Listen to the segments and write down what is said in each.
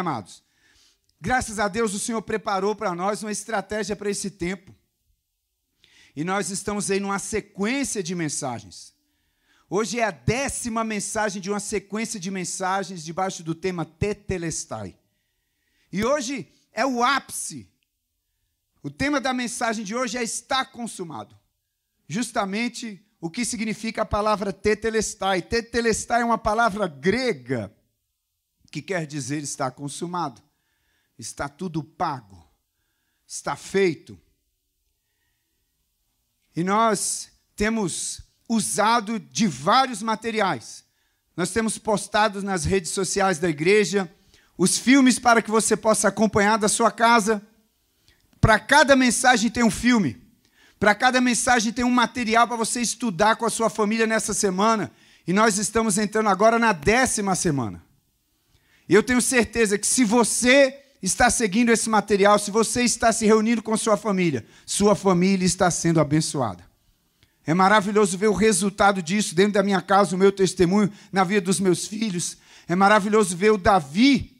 amados? Graças a Deus o Senhor preparou para nós uma estratégia para esse tempo. E nós estamos aí numa sequência de mensagens. Hoje é a décima mensagem de uma sequência de mensagens debaixo do tema Tetelestai. E hoje é o ápice. O tema da mensagem de hoje é está consumado. Justamente o que significa a palavra tetelestai. Tetelestai é uma palavra grega que quer dizer está consumado. Está tudo pago. Está feito. E nós temos usado de vários materiais. Nós temos postado nas redes sociais da igreja os filmes para que você possa acompanhar da sua casa. Para cada mensagem tem um filme. Para cada mensagem tem um material para você estudar com a sua família nessa semana. E nós estamos entrando agora na décima semana. E eu tenho certeza que se você está seguindo esse material, se você está se reunindo com sua família, sua família está sendo abençoada. É maravilhoso ver o resultado disso dentro da minha casa, o meu testemunho na vida dos meus filhos. É maravilhoso ver o Davi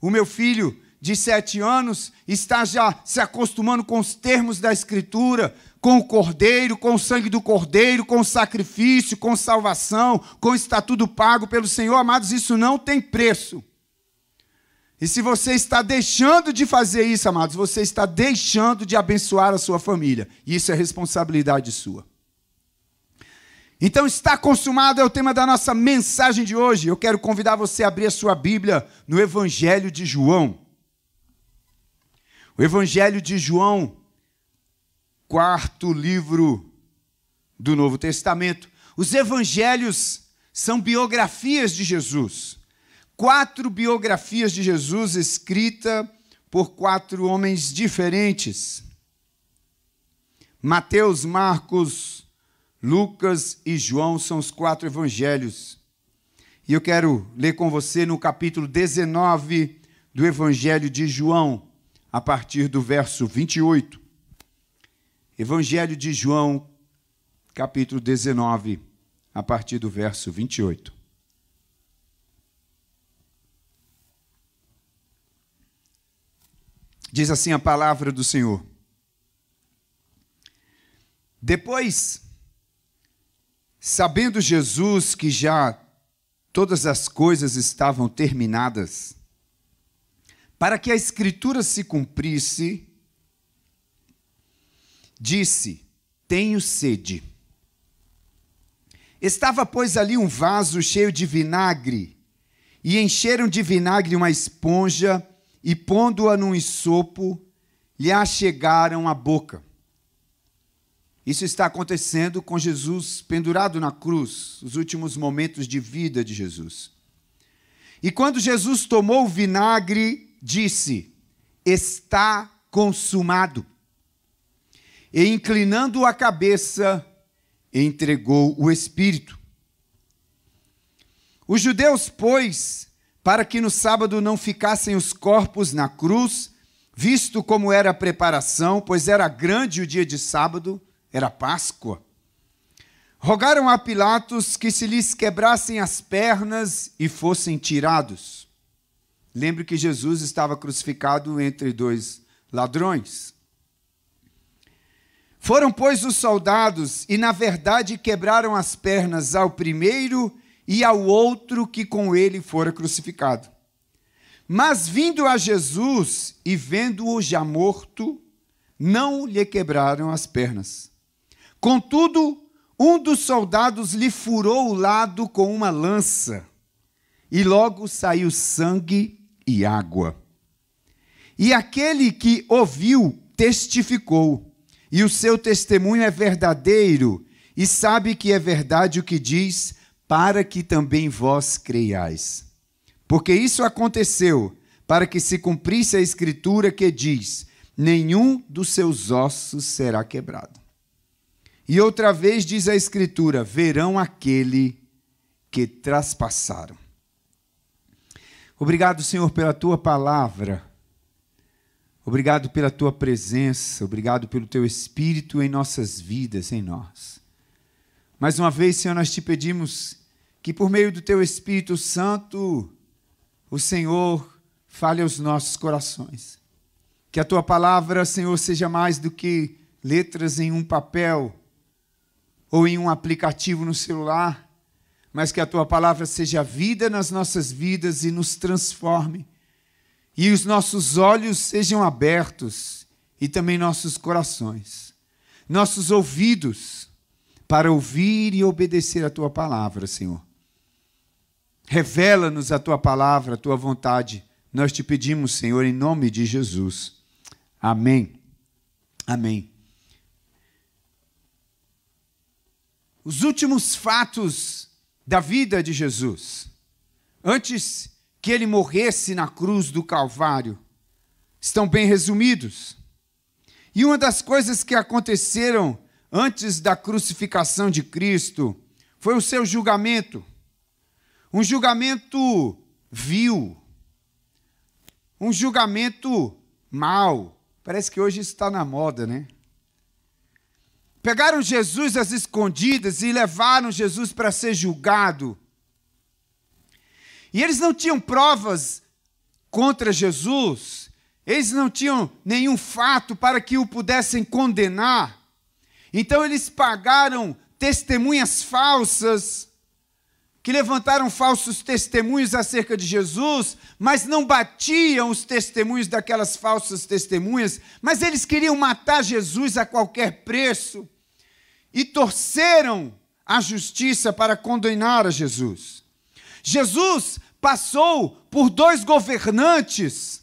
o meu filho de sete anos está já se acostumando com os termos da Escritura, com o cordeiro, com o sangue do cordeiro, com o sacrifício, com salvação, com está tudo pago pelo Senhor. Amados, isso não tem preço. E se você está deixando de fazer isso, amados, você está deixando de abençoar a sua família. E isso é responsabilidade sua. Então, está consumado é o tema da nossa mensagem de hoje. Eu quero convidar você a abrir a sua Bíblia no Evangelho de João. O Evangelho de João, quarto livro do Novo Testamento. Os evangelhos são biografias de Jesus. Quatro biografias de Jesus escritas por quatro homens diferentes. Mateus, Marcos, Lucas e João são os quatro evangelhos. E eu quero ler com você no capítulo 19 do Evangelho de João, a partir do verso 28. Evangelho de João, capítulo 19, a partir do verso 28. Diz assim a palavra do Senhor. Depois Sabendo Jesus que já todas as coisas estavam terminadas, para que a Escritura se cumprisse, disse: Tenho sede. Estava, pois, ali um vaso cheio de vinagre, e encheram de vinagre uma esponja, e pondo-a num isopo, lhe achegaram a boca. Isso está acontecendo com Jesus pendurado na cruz, os últimos momentos de vida de Jesus. E quando Jesus tomou o vinagre, disse: Está consumado. E inclinando a cabeça, entregou o Espírito. Os judeus, pois, para que no sábado não ficassem os corpos na cruz, visto como era a preparação, pois era grande o dia de sábado, era Páscoa. Rogaram a Pilatos que se lhes quebrassem as pernas e fossem tirados. Lembre que Jesus estava crucificado entre dois ladrões. Foram, pois, os soldados e, na verdade, quebraram as pernas ao primeiro e ao outro que com ele fora crucificado. Mas, vindo a Jesus e vendo-o já morto, não lhe quebraram as pernas. Contudo, um dos soldados lhe furou o lado com uma lança, e logo saiu sangue e água. E aquele que ouviu testificou, e o seu testemunho é verdadeiro, e sabe que é verdade o que diz, para que também vós creiais. Porque isso aconteceu para que se cumprisse a escritura que diz: nenhum dos seus ossos será quebrado. E outra vez diz a Escritura: verão aquele que traspassaram. Obrigado, Senhor, pela tua palavra. Obrigado pela tua presença. Obrigado pelo teu Espírito em nossas vidas, em nós. Mais uma vez, Senhor, nós te pedimos que por meio do teu Espírito Santo, o Senhor fale aos nossos corações. Que a tua palavra, Senhor, seja mais do que letras em um papel ou em um aplicativo no celular, mas que a tua palavra seja vida nas nossas vidas e nos transforme. E os nossos olhos sejam abertos e também nossos corações, nossos ouvidos para ouvir e obedecer a tua palavra, Senhor. Revela-nos a tua palavra, a tua vontade. Nós te pedimos, Senhor, em nome de Jesus. Amém. Amém. Os últimos fatos da vida de Jesus, antes que ele morresse na cruz do Calvário, estão bem resumidos. E uma das coisas que aconteceram antes da crucificação de Cristo foi o seu julgamento. Um julgamento vil, um julgamento mau. Parece que hoje isso está na moda, né? Pegaram Jesus às escondidas e levaram Jesus para ser julgado. E eles não tinham provas contra Jesus, eles não tinham nenhum fato para que o pudessem condenar. Então eles pagaram testemunhas falsas, que levantaram falsos testemunhos acerca de Jesus, mas não batiam os testemunhos daquelas falsas testemunhas, mas eles queriam matar Jesus a qualquer preço e torceram a justiça para condenar a Jesus. Jesus passou por dois governantes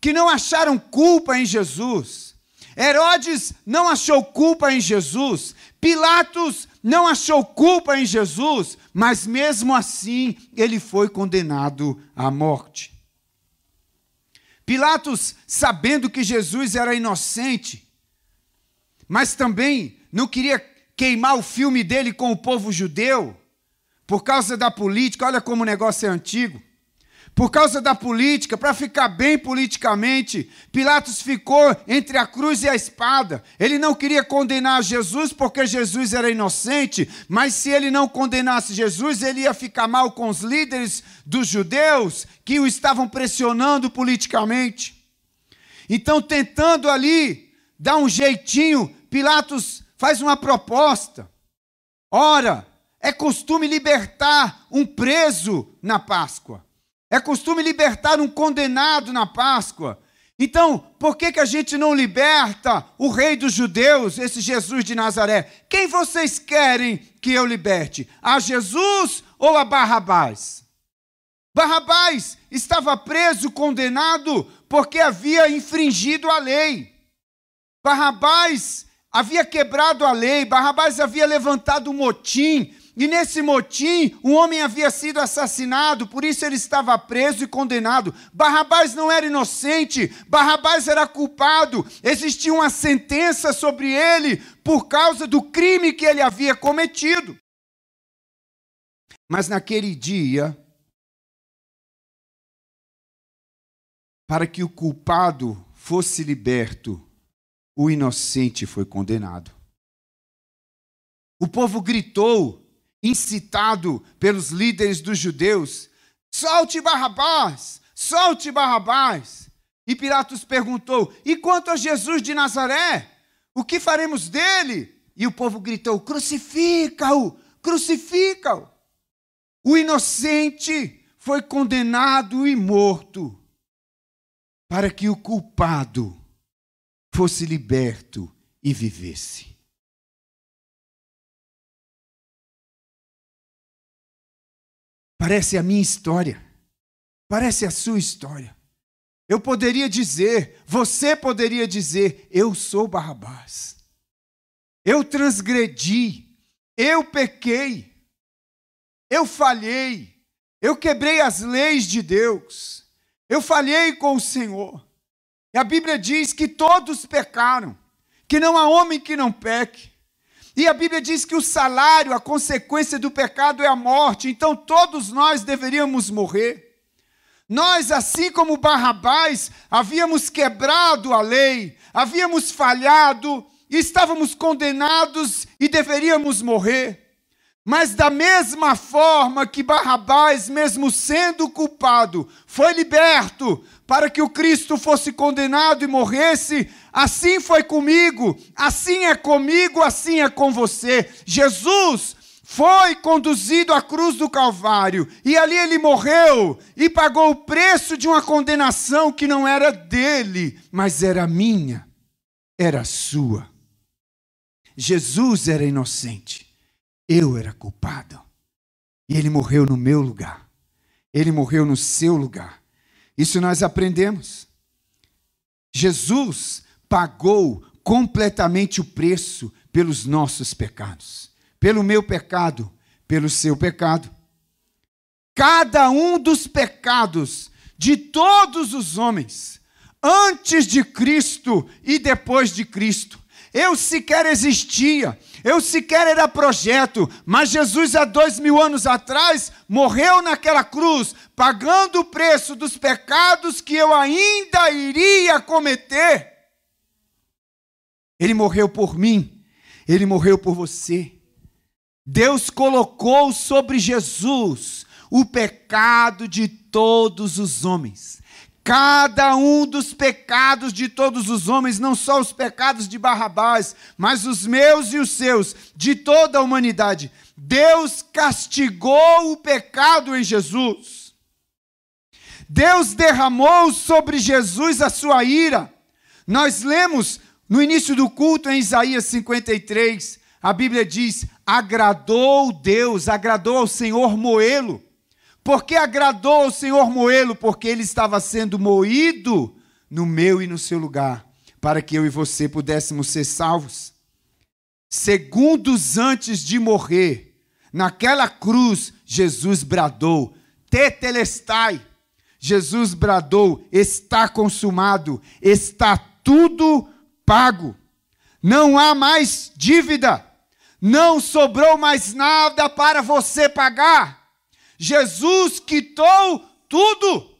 que não acharam culpa em Jesus. Herodes não achou culpa em Jesus. Pilatos não achou culpa em Jesus, mas mesmo assim ele foi condenado à morte. Pilatos, sabendo que Jesus era inocente, mas também não queria queimar o filme dele com o povo judeu, por causa da política, olha como o negócio é antigo. Por causa da política, para ficar bem politicamente, Pilatos ficou entre a cruz e a espada. Ele não queria condenar Jesus porque Jesus era inocente, mas se ele não condenasse Jesus, ele ia ficar mal com os líderes dos judeus que o estavam pressionando politicamente. Então, tentando ali dar um jeitinho, Pilatos faz uma proposta. Ora, é costume libertar um preso na Páscoa. É costume libertar um condenado na Páscoa. Então, por que, que a gente não liberta o rei dos judeus, esse Jesus de Nazaré? Quem vocês querem que eu liberte? A Jesus ou a Barrabás? Barrabás estava preso, condenado, porque havia infringido a lei. Barrabás havia quebrado a lei, Barrabás havia levantado um motim, e nesse motim, um homem havia sido assassinado, por isso ele estava preso e condenado. Barrabás não era inocente, Barrabás era culpado. Existia uma sentença sobre ele por causa do crime que ele havia cometido. Mas naquele dia, para que o culpado fosse liberto, o inocente foi condenado. O povo gritou incitado pelos líderes dos judeus: solte Barrabás, solte Barrabás. E Pilatos perguntou: e quanto a Jesus de Nazaré? O que faremos dele? E o povo gritou: crucifica-o, crucifica-o. O inocente foi condenado e morto, para que o culpado fosse liberto e vivesse. Parece a minha história. Parece a sua história. Eu poderia dizer, você poderia dizer, eu sou Barrabás. Eu transgredi, eu pequei, eu falhei, eu quebrei as leis de Deus, eu falhei com o Senhor. E a Bíblia diz que todos pecaram, que não há homem que não peque. E a Bíblia diz que o salário, a consequência do pecado é a morte, então todos nós deveríamos morrer. Nós, assim como Barrabás, havíamos quebrado a lei, havíamos falhado, estávamos condenados e deveríamos morrer. Mas da mesma forma que Barrabás, mesmo sendo culpado, foi liberto para que o Cristo fosse condenado e morresse, assim foi comigo, assim é comigo, assim é com você. Jesus foi conduzido à cruz do Calvário e ali ele morreu e pagou o preço de uma condenação que não era dele, mas era minha, era sua. Jesus era inocente eu era culpado. E ele morreu no meu lugar. Ele morreu no seu lugar. Isso nós aprendemos. Jesus pagou completamente o preço pelos nossos pecados. Pelo meu pecado, pelo seu pecado. Cada um dos pecados de todos os homens, antes de Cristo e depois de Cristo, eu sequer existia, eu sequer era projeto, mas Jesus, há dois mil anos atrás, morreu naquela cruz, pagando o preço dos pecados que eu ainda iria cometer. Ele morreu por mim, ele morreu por você. Deus colocou sobre Jesus o pecado de todos os homens. Cada um dos pecados de todos os homens, não só os pecados de Barrabás, mas os meus e os seus, de toda a humanidade. Deus castigou o pecado em Jesus. Deus derramou sobre Jesus a sua ira. Nós lemos no início do culto em Isaías 53, a Bíblia diz: agradou Deus, agradou ao Senhor moê-lo. Porque agradou ao Senhor moê-lo, porque ele estava sendo moído no meu e no seu lugar, para que eu e você pudéssemos ser salvos. Segundos antes de morrer, naquela cruz, Jesus bradou: Tetelestai. Jesus bradou: Está consumado, está tudo pago. Não há mais dívida, não sobrou mais nada para você pagar. Jesus quitou tudo,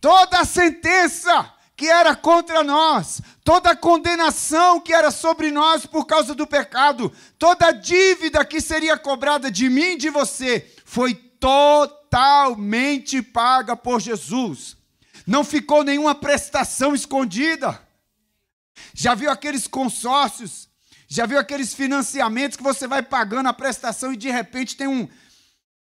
toda a sentença que era contra nós, toda a condenação que era sobre nós por causa do pecado, toda a dívida que seria cobrada de mim e de você, foi totalmente paga por Jesus. Não ficou nenhuma prestação escondida. Já viu aqueles consórcios? Já viu aqueles financiamentos que você vai pagando a prestação e de repente tem um,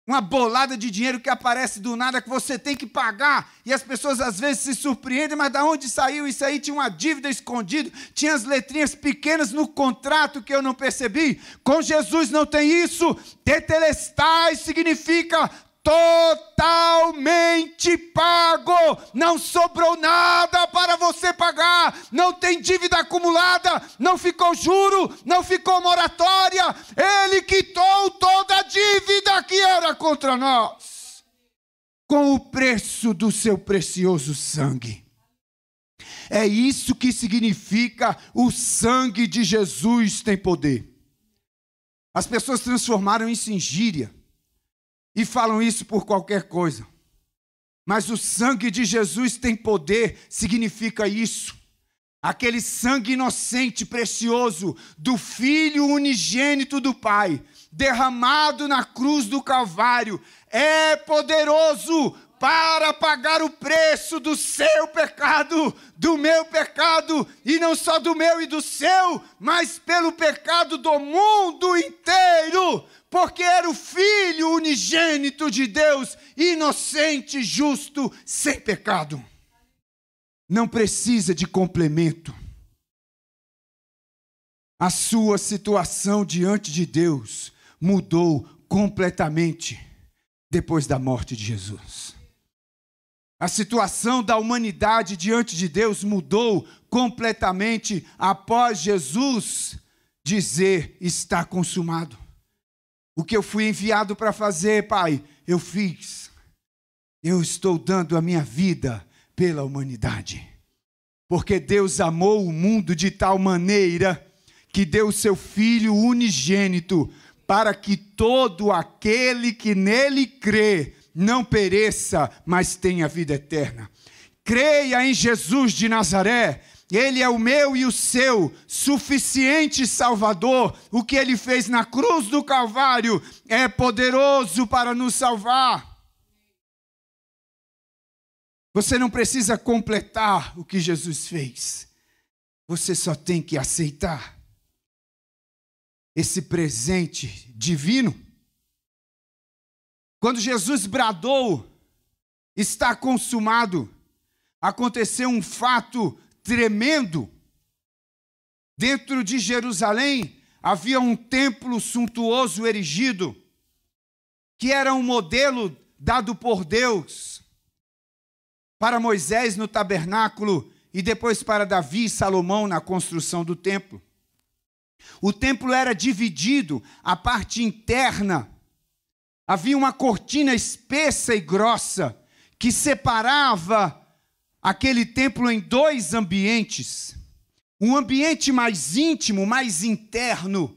uma bolada de dinheiro que aparece do nada que você tem que pagar, e as pessoas às vezes se surpreendem, mas da onde saiu isso aí? Tinha uma dívida escondida, tinha as letrinhas pequenas no contrato que eu não percebi. Com Jesus não tem isso. Tetelestai significa totalmente pago, não sobrou nada para você pagar, não tem dívida acumulada, não ficou juro, não ficou moratória, ele quitou toda a dívida que era contra nós, com o preço do seu precioso sangue. É isso que significa o sangue de Jesus tem poder. As pessoas transformaram isso em gíria e falam isso por qualquer coisa. Mas o sangue de Jesus tem poder, significa isso. Aquele sangue inocente, precioso, do Filho unigênito do Pai, derramado na cruz do Calvário, é poderoso para pagar o preço do seu pecado, do meu pecado, e não só do meu e do seu, mas pelo pecado do mundo inteiro porque era o Filho unigênito de Deus, inocente, justo, sem pecado. Não precisa de complemento. A sua situação diante de Deus mudou completamente depois da morte de Jesus. A situação da humanidade diante de Deus mudou completamente após Jesus dizer: está consumado. O que eu fui enviado para fazer, Pai, eu fiz. Eu estou dando a minha vida pela humanidade. Porque Deus amou o mundo de tal maneira que deu o seu Filho unigênito para que todo aquele que nele crê não pereça, mas tenha vida eterna. Creia em Jesus de Nazaré, Ele é o meu e o seu suficiente Salvador. O que ele fez na cruz do Calvário é poderoso para nos salvar. Você não precisa completar o que Jesus fez. Você só tem que aceitar esse presente divino. Quando Jesus bradou, está consumado, aconteceu um fato tremendo. Dentro de Jerusalém havia um templo suntuoso erigido, que era um modelo dado por Deus para Moisés no tabernáculo e depois para Davi e Salomão na construção do templo. O templo era dividido, a parte interna havia uma cortina espessa e grossa que separava aquele templo em dois ambientes: um ambiente mais íntimo, mais interno,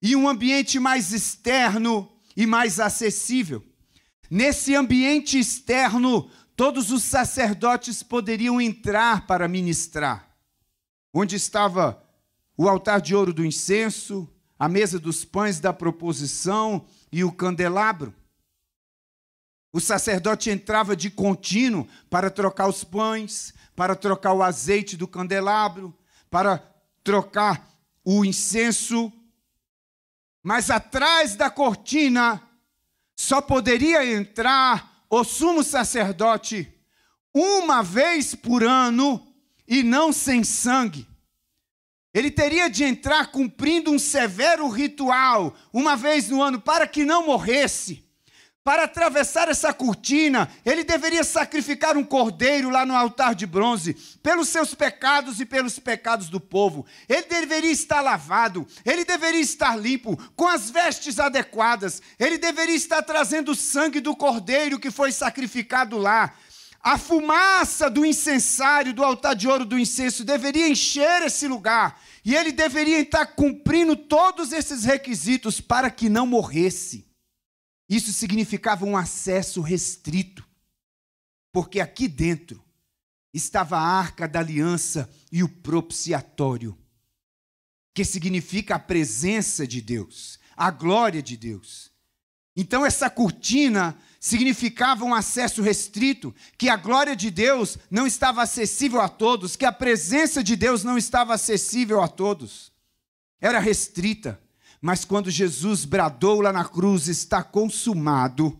e um ambiente mais externo e mais acessível. Nesse ambiente externo, todos os sacerdotes poderiam entrar para ministrar. Onde estava o altar de ouro do incenso, a mesa dos pães da proposição e o candelabro. O sacerdote entrava de contínuo para trocar os pães, para trocar o azeite do candelabro, para trocar o incenso. Mas atrás da cortina só poderia entrar o sumo sacerdote uma vez por ano e não sem sangue. Ele teria de entrar cumprindo um severo ritual, uma vez no ano, para que não morresse. Para atravessar essa cortina, ele deveria sacrificar um cordeiro lá no altar de bronze, pelos seus pecados e pelos pecados do povo. Ele deveria estar lavado, ele deveria estar limpo, com as vestes adequadas, ele deveria estar trazendo o sangue do cordeiro que foi sacrificado lá. A fumaça do incensário, do altar de ouro do incenso, deveria encher esse lugar. E ele deveria estar cumprindo todos esses requisitos para que não morresse. Isso significava um acesso restrito, porque aqui dentro estava a arca da aliança e o propiciatório, que significa a presença de Deus, a glória de Deus. Então, essa cortina significava um acesso restrito, que a glória de Deus não estava acessível a todos, que a presença de Deus não estava acessível a todos. Era restrita. Mas quando Jesus bradou lá na cruz, está consumado,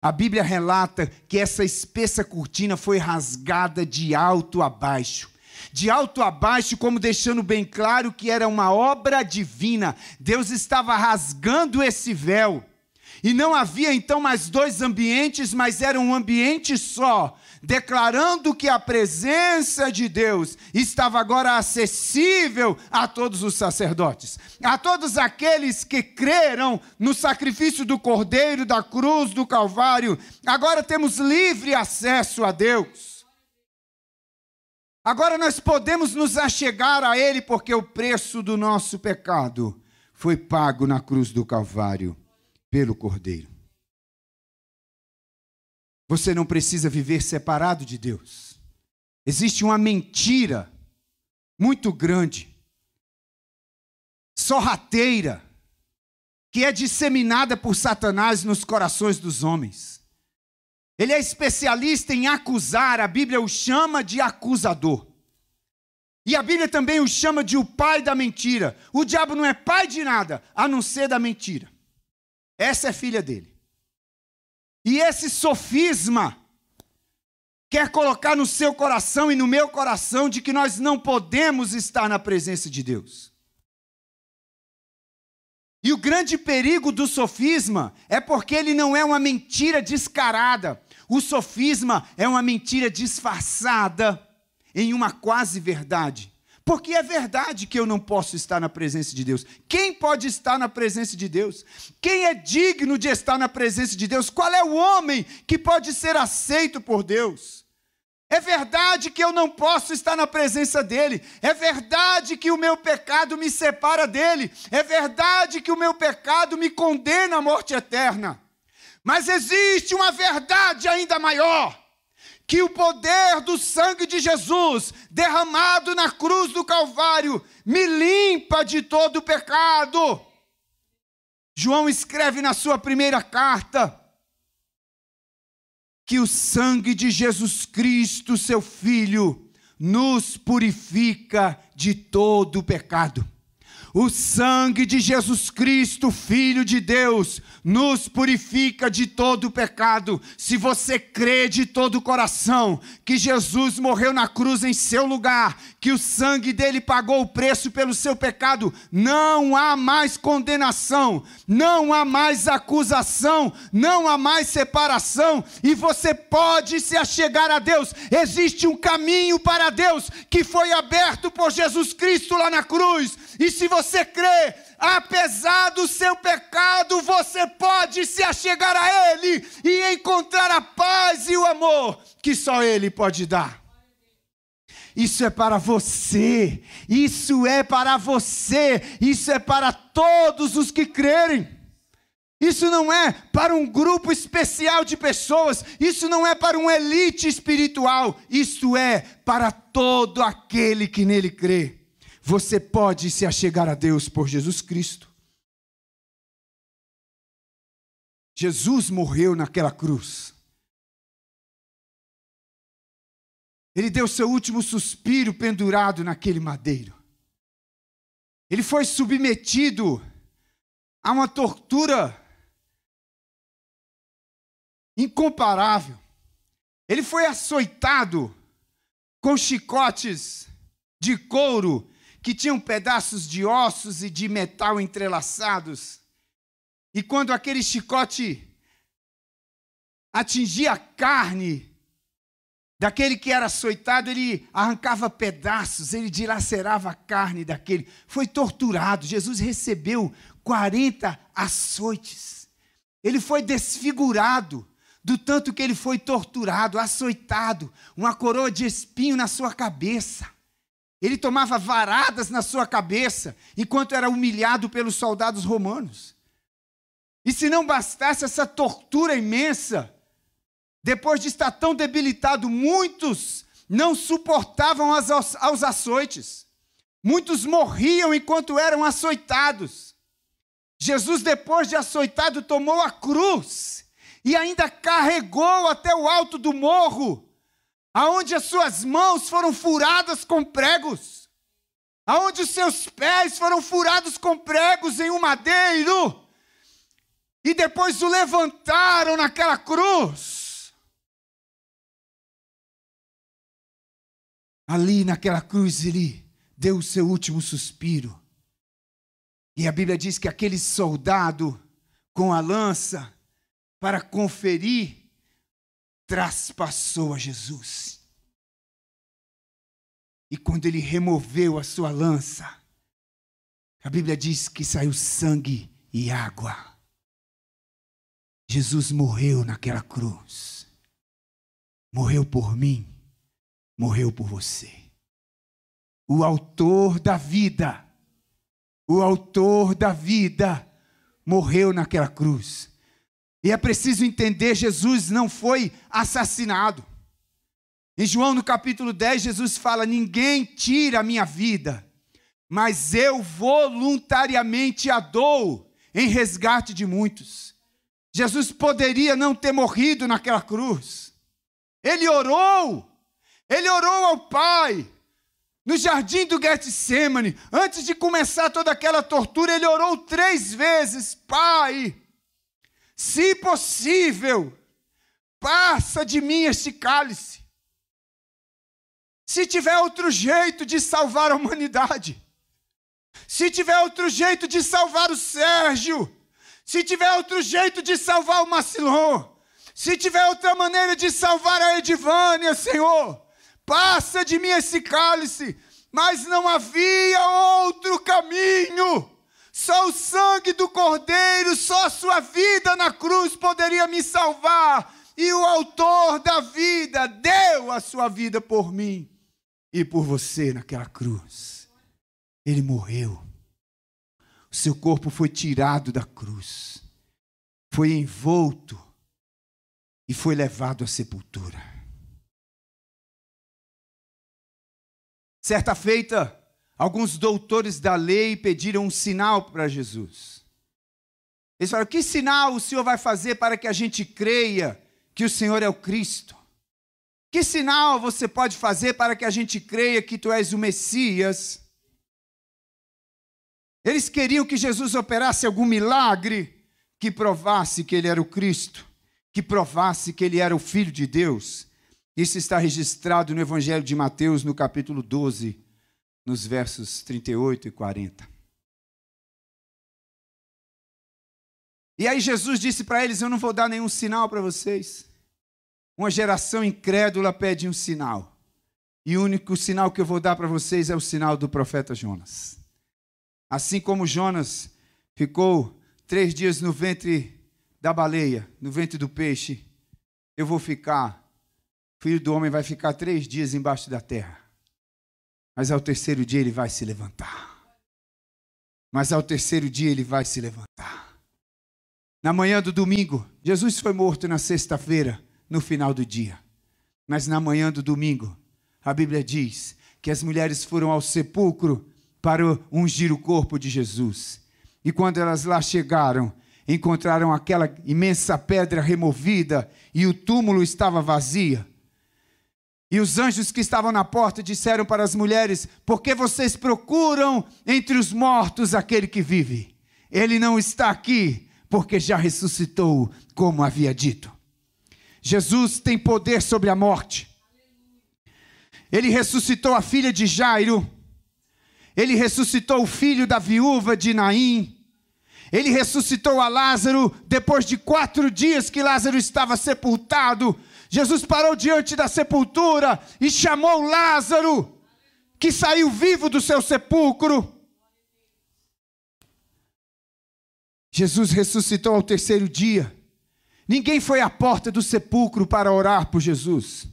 a Bíblia relata que essa espessa cortina foi rasgada de alto a baixo. De alto a baixo, como deixando bem claro que era uma obra divina. Deus estava rasgando esse véu. E não havia então mais dois ambientes, mas era um ambiente só declarando que a presença de Deus estava agora acessível a todos os sacerdotes, a todos aqueles que creram no sacrifício do Cordeiro, da cruz, do Calvário. Agora temos livre acesso a Deus. Agora nós podemos nos achegar a Ele, porque o preço do nosso pecado foi pago na cruz do Calvário pelo Cordeiro. Você não precisa viver separado de Deus. Existe uma mentira muito grande, sorrateira, que é disseminada por Satanás nos corações dos homens. Ele é especialista em acusar, a Bíblia o chama de acusador. E a Bíblia também o chama de o pai da mentira. O diabo não é pai de nada, a não ser da mentira. Essa é filha dele. E esse sofisma quer colocar no seu coração e no meu coração de que nós não podemos estar na presença de Deus. E o grande perigo do sofisma é porque ele não é uma mentira descarada. O sofisma é uma mentira disfarçada em uma quase verdade. Porque é verdade que eu não posso estar na presença de Deus. Quem pode estar na presença de Deus? Quem é digno de estar na presença de Deus? Qual é o homem que pode ser aceito por Deus? É verdade que eu não posso estar na presença dele. É verdade que o meu pecado me separa dele. É verdade que o meu pecado me condena à morte eterna. Mas existe uma verdade ainda maior que o poder do sangue de Jesus, derramado na cruz do Calvário, me limpa de todo o pecado. João escreve na sua primeira carta que o sangue de Jesus Cristo, seu Filho, nos purifica de todo o pecado. O sangue de Jesus Cristo, Filho de Deus, nos purifica de todo pecado. Se você crê de todo o coração que Jesus morreu na cruz em seu lugar, que o sangue dele pagou o preço pelo seu pecado, não há mais condenação, não há mais acusação, não há mais separação, e você pode se achegar a Deus. Existe um caminho para Deus que foi aberto por Jesus Cristo lá na cruz e se você crê, apesar do seu pecado, você pode se achegar a Ele e encontrar a paz e o amor que só Ele pode dar. Isso é para você, isso é para você, isso é para todos os que crerem. Isso não é para um grupo especial de pessoas, isso não é para uma elite espiritual, isso é para todo aquele que nele crê. Você pode se achegar a Deus por Jesus Cristo. Jesus morreu naquela cruz. Ele deu seu último suspiro pendurado naquele madeiro. Ele foi submetido a uma tortura incomparável. Ele foi açoitado com chicotes de couro que tinham pedaços de ossos e de metal entrelaçados. E quando aquele chicote atingia a carne daquele que era açoitado, ele arrancava pedaços, ele dilacerava a carne daquele. Foi torturado. Jesus recebeu 40 açoites. Ele foi desfigurado do tanto que ele foi torturado, açoitado, uma coroa de espinho na sua cabeça. Ele tomava varadas na sua cabeça enquanto era humilhado pelos soldados romanos. E se não bastasse essa tortura imensa, depois de estar tão debilitado, muitos não suportavam as, aos açoites. Muitos morriam enquanto eram açoitados. Jesus, depois de açoitado, tomou a cruz e ainda carregou até o alto do morro aonde as suas mãos foram furadas com pregos, aonde os seus pés foram furados com pregos em um madeiro, e depois o levantaram naquela cruz. Ali naquela cruz ele deu o seu último suspiro. E a Bíblia diz que aquele soldado com a lança para conferir traspassou a Jesus. E quando ele removeu a sua lança, a Bíblia diz que saiu sangue e água. Jesus morreu naquela cruz. Morreu por mim, morreu por você. O autor da vida, o autor da vida, morreu naquela cruz e é preciso entender: Jesus não foi assassinado. Em João, no capítulo 10, Jesus fala: Ninguém tira a minha vida, mas eu voluntariamente a dou em resgate de muitos. Jesus poderia não ter morrido naquela cruz. Ele orou, ele orou ao Pai, no jardim do Getsemane, antes de começar toda aquela tortura, ele orou três vezes: Pai, se possível, passa de mim este cálice. Se tiver outro jeito de salvar a humanidade, se tiver outro jeito de salvar o Sérgio, se tiver outro jeito de salvar o Macilon, se tiver outra maneira de salvar a Edivânia, Senhor, passa de mim esse cálice, mas não havia outro caminho. Só o sangue do Cordeiro, só a sua vida na cruz poderia me salvar. E o Autor da vida deu a sua vida por mim e por você naquela cruz. Ele morreu. O seu corpo foi tirado da cruz, foi envolto e foi levado à sepultura. Certa feita, alguns doutores da lei pediram um sinal para Jesus. Eles falaram: Que sinal o Senhor vai fazer para que a gente creia que o Senhor é o Cristo? Que sinal você pode fazer para que a gente creia que tu és o Messias? Eles queriam que Jesus operasse algum milagre que provasse que ele era o Cristo, que provasse que ele era o Filho de Deus. Isso está registrado no Evangelho de Mateus, no capítulo 12, nos versos 38 e 40. E aí Jesus disse para eles: Eu não vou dar nenhum sinal para vocês. Uma geração incrédula pede um sinal. E o único sinal que eu vou dar para vocês é o sinal do profeta Jonas. Assim como Jonas ficou três dias no ventre da baleia, no ventre do peixe, eu vou ficar, filho do homem vai ficar três dias embaixo da terra. Mas ao terceiro dia ele vai se levantar. Mas ao terceiro dia ele vai se levantar. Na manhã do domingo, Jesus foi morto na sexta-feira no final do dia. Mas na manhã do domingo, a Bíblia diz que as mulheres foram ao sepulcro para ungir o corpo de Jesus. E quando elas lá chegaram, encontraram aquela imensa pedra removida e o túmulo estava vazio. E os anjos que estavam na porta disseram para as mulheres: Por que vocês procuram entre os mortos aquele que vive? Ele não está aqui, porque já ressuscitou, como havia dito. Jesus tem poder sobre a morte. Ele ressuscitou a filha de Jairo. Ele ressuscitou o filho da viúva de Naim. Ele ressuscitou a Lázaro depois de quatro dias que Lázaro estava sepultado. Jesus parou diante da sepultura e chamou Lázaro, que saiu vivo do seu sepulcro. Jesus ressuscitou ao terceiro dia. Ninguém foi à porta do sepulcro para orar por Jesus.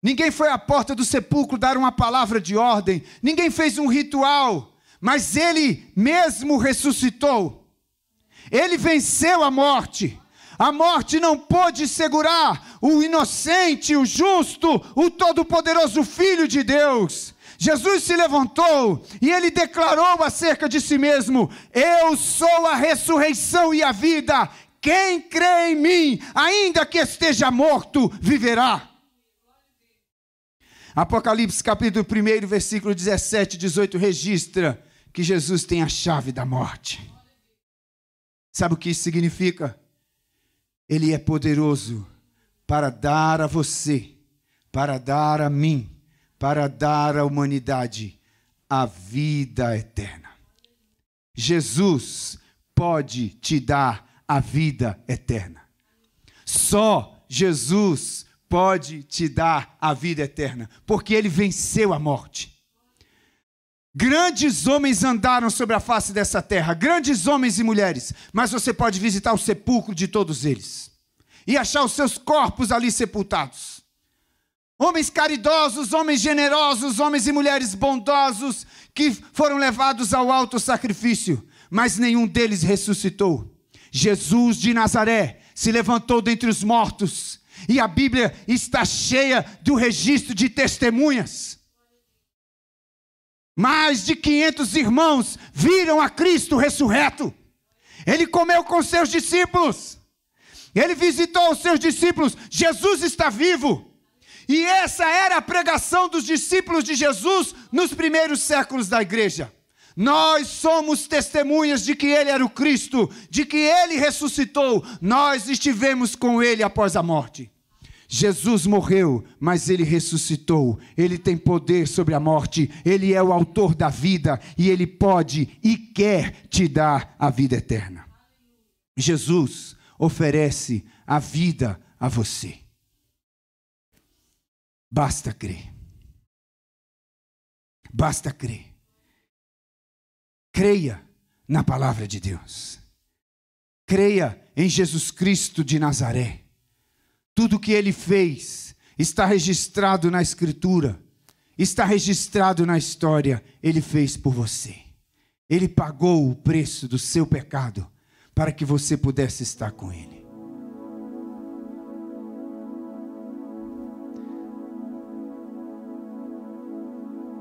Ninguém foi à porta do sepulcro dar uma palavra de ordem. Ninguém fez um ritual. Mas ele mesmo ressuscitou. Ele venceu a morte. A morte não pôde segurar o inocente, o justo, o todo-poderoso Filho de Deus. Jesus se levantou e ele declarou acerca de si mesmo: Eu sou a ressurreição e a vida. Quem crê em mim, ainda que esteja morto, viverá. Apocalipse capítulo 1, versículo 17 e 18 registra que Jesus tem a chave da morte. Sabe o que isso significa? Ele é poderoso para dar a você, para dar a mim, para dar à humanidade a vida eterna. Jesus pode te dar a vida eterna. Só Jesus pode te dar a vida eterna, porque ele venceu a morte. Grandes homens andaram sobre a face dessa terra, grandes homens e mulheres, mas você pode visitar o sepulcro de todos eles e achar os seus corpos ali sepultados. Homens caridosos, homens generosos, homens e mulheres bondosos que foram levados ao alto sacrifício, mas nenhum deles ressuscitou. Jesus de Nazaré se levantou dentre os mortos, e a Bíblia está cheia do registro de testemunhas. Mais de 500 irmãos viram a Cristo ressurreto. Ele comeu com seus discípulos. Ele visitou os seus discípulos. Jesus está vivo. E essa era a pregação dos discípulos de Jesus nos primeiros séculos da igreja. Nós somos testemunhas de que Ele era o Cristo, de que Ele ressuscitou. Nós estivemos com Ele após a morte. Jesus morreu, mas ele ressuscitou. Ele tem poder sobre a morte. Ele é o autor da vida e ele pode e quer te dar a vida eterna. Jesus oferece a vida a você. Basta crer. Basta crer. Creia na palavra de Deus. Creia em Jesus Cristo de Nazaré. Tudo o que ele fez está registrado na Escritura, está registrado na história. Ele fez por você. Ele pagou o preço do seu pecado para que você pudesse estar com Ele.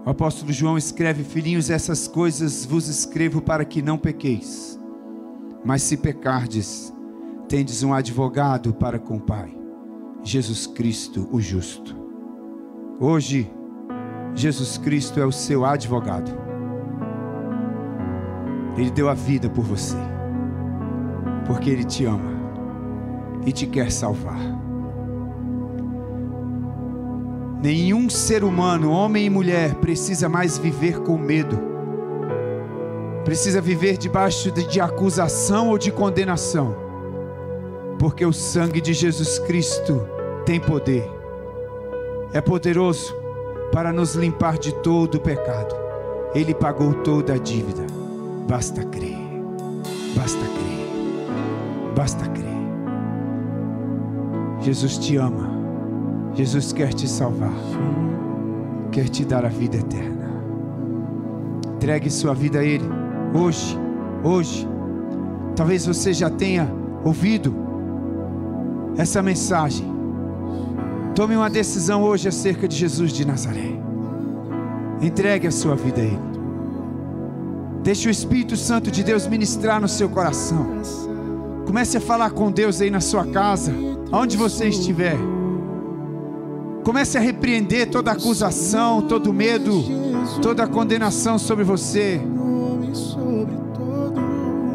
O apóstolo João escreve: Filhinhos, essas coisas vos escrevo para que não pequeis. Mas se pecardes, tendes um advogado para com o Pai, Jesus Cristo, o justo. Hoje, Jesus Cristo é o seu advogado. Ele deu a vida por você, porque Ele te ama e te quer salvar. Nenhum ser humano, homem e mulher, precisa mais viver com medo, precisa viver debaixo de, acusação ou de condenação, porque o sangue de Jesus Cristo tem poder, é poderoso para nos limpar de todo o pecado. Ele pagou toda a dívida. Basta crer, basta crer, basta crer. Jesus te ama, Jesus quer te salvar, quer te dar a vida eterna. Entregue sua vida a Ele, hoje, hoje. Talvez você já tenha ouvido essa mensagem Tome uma decisão hoje acerca de Jesus de Nazaré. Entregue a sua vida a Ele. Deixe o Espírito Santo de Deus ministrar no seu coração. Comece a falar com Deus aí na sua casa, aonde você estiver. Comece a repreender toda acusação, todo medo, toda condenação sobre você.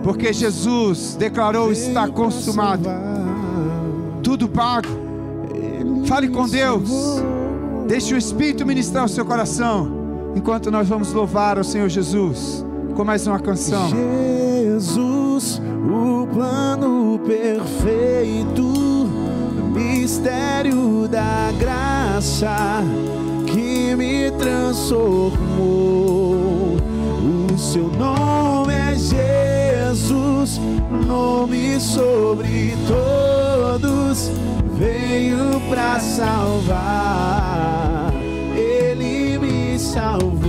Porque Jesus declarou está consumado. Tudo pago. Fale com Deus. Deixe o Espírito ministrar o seu coração. Enquanto nós vamos louvar o Senhor Jesus com mais uma canção. Jesus, o plano perfeito, mistério da graça que me transformou. O seu nome é Jesus, nome sobre todos veio para salvar, Ele me salvou.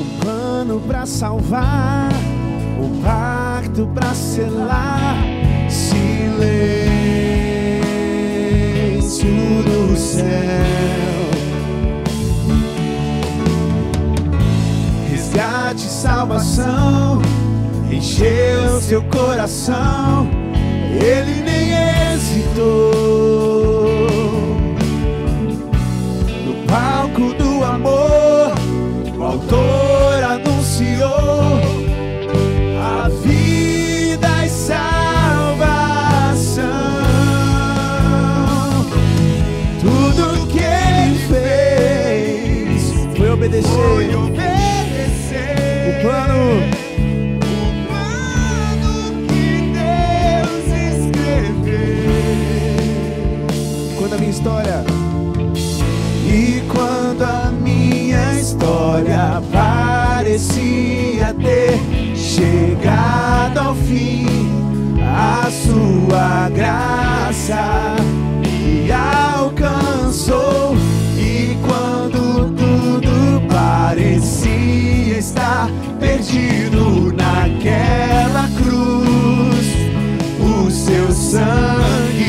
Um plano para salvar, um pacto para selar, silêncio do céu. Resgate, salvação encheu seu coração, ele nem hesitou. Ao fim, a sua graça me alcançou. E quando tudo parecia estar perdido naquela cruz, o seu sangue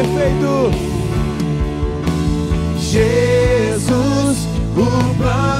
perfeito. Jesus, o plano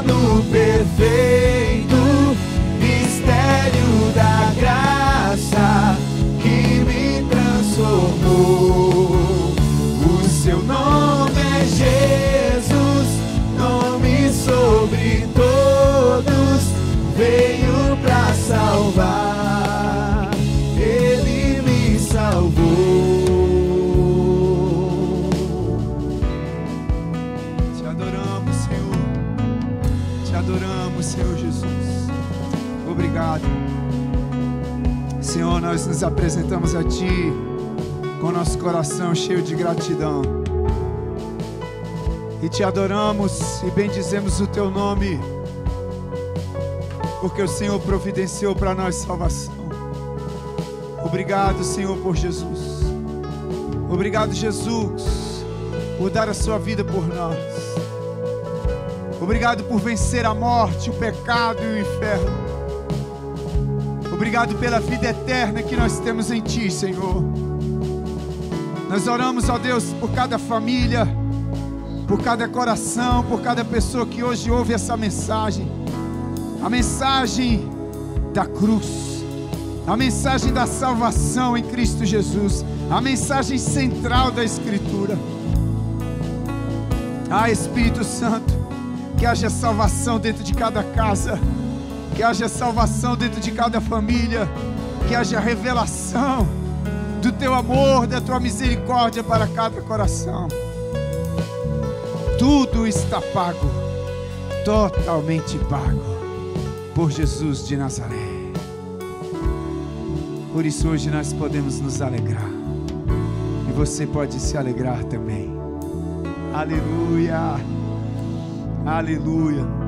nós nos apresentamos a Ti com nosso coração cheio de gratidão. E te adoramos e bendizemos o Teu nome, porque o Senhor providenciou para nós salvação. Obrigado, Senhor, por Jesus. Obrigado, Jesus, por dar a Sua vida por nós. Obrigado por vencer a morte, o pecado e o inferno. Obrigado pela vida eterna que nós temos em Ti, Senhor. Nós oramos, ó Deus, por cada família, por cada coração, por cada pessoa que hoje ouve essa mensagem. A mensagem da cruz, a mensagem da salvação em Cristo Jesus, a mensagem central da Escritura. Ah, Espírito Santo, que haja salvação dentro de cada casa, que haja salvação dentro de cada família, que haja revelação do teu amor, da tua misericórdia para cada coração. Tudo está pago, totalmente pago, por Jesus de Nazaré. Por isso hoje nós podemos nos alegrar, e você pode se alegrar também. Aleluia, aleluia.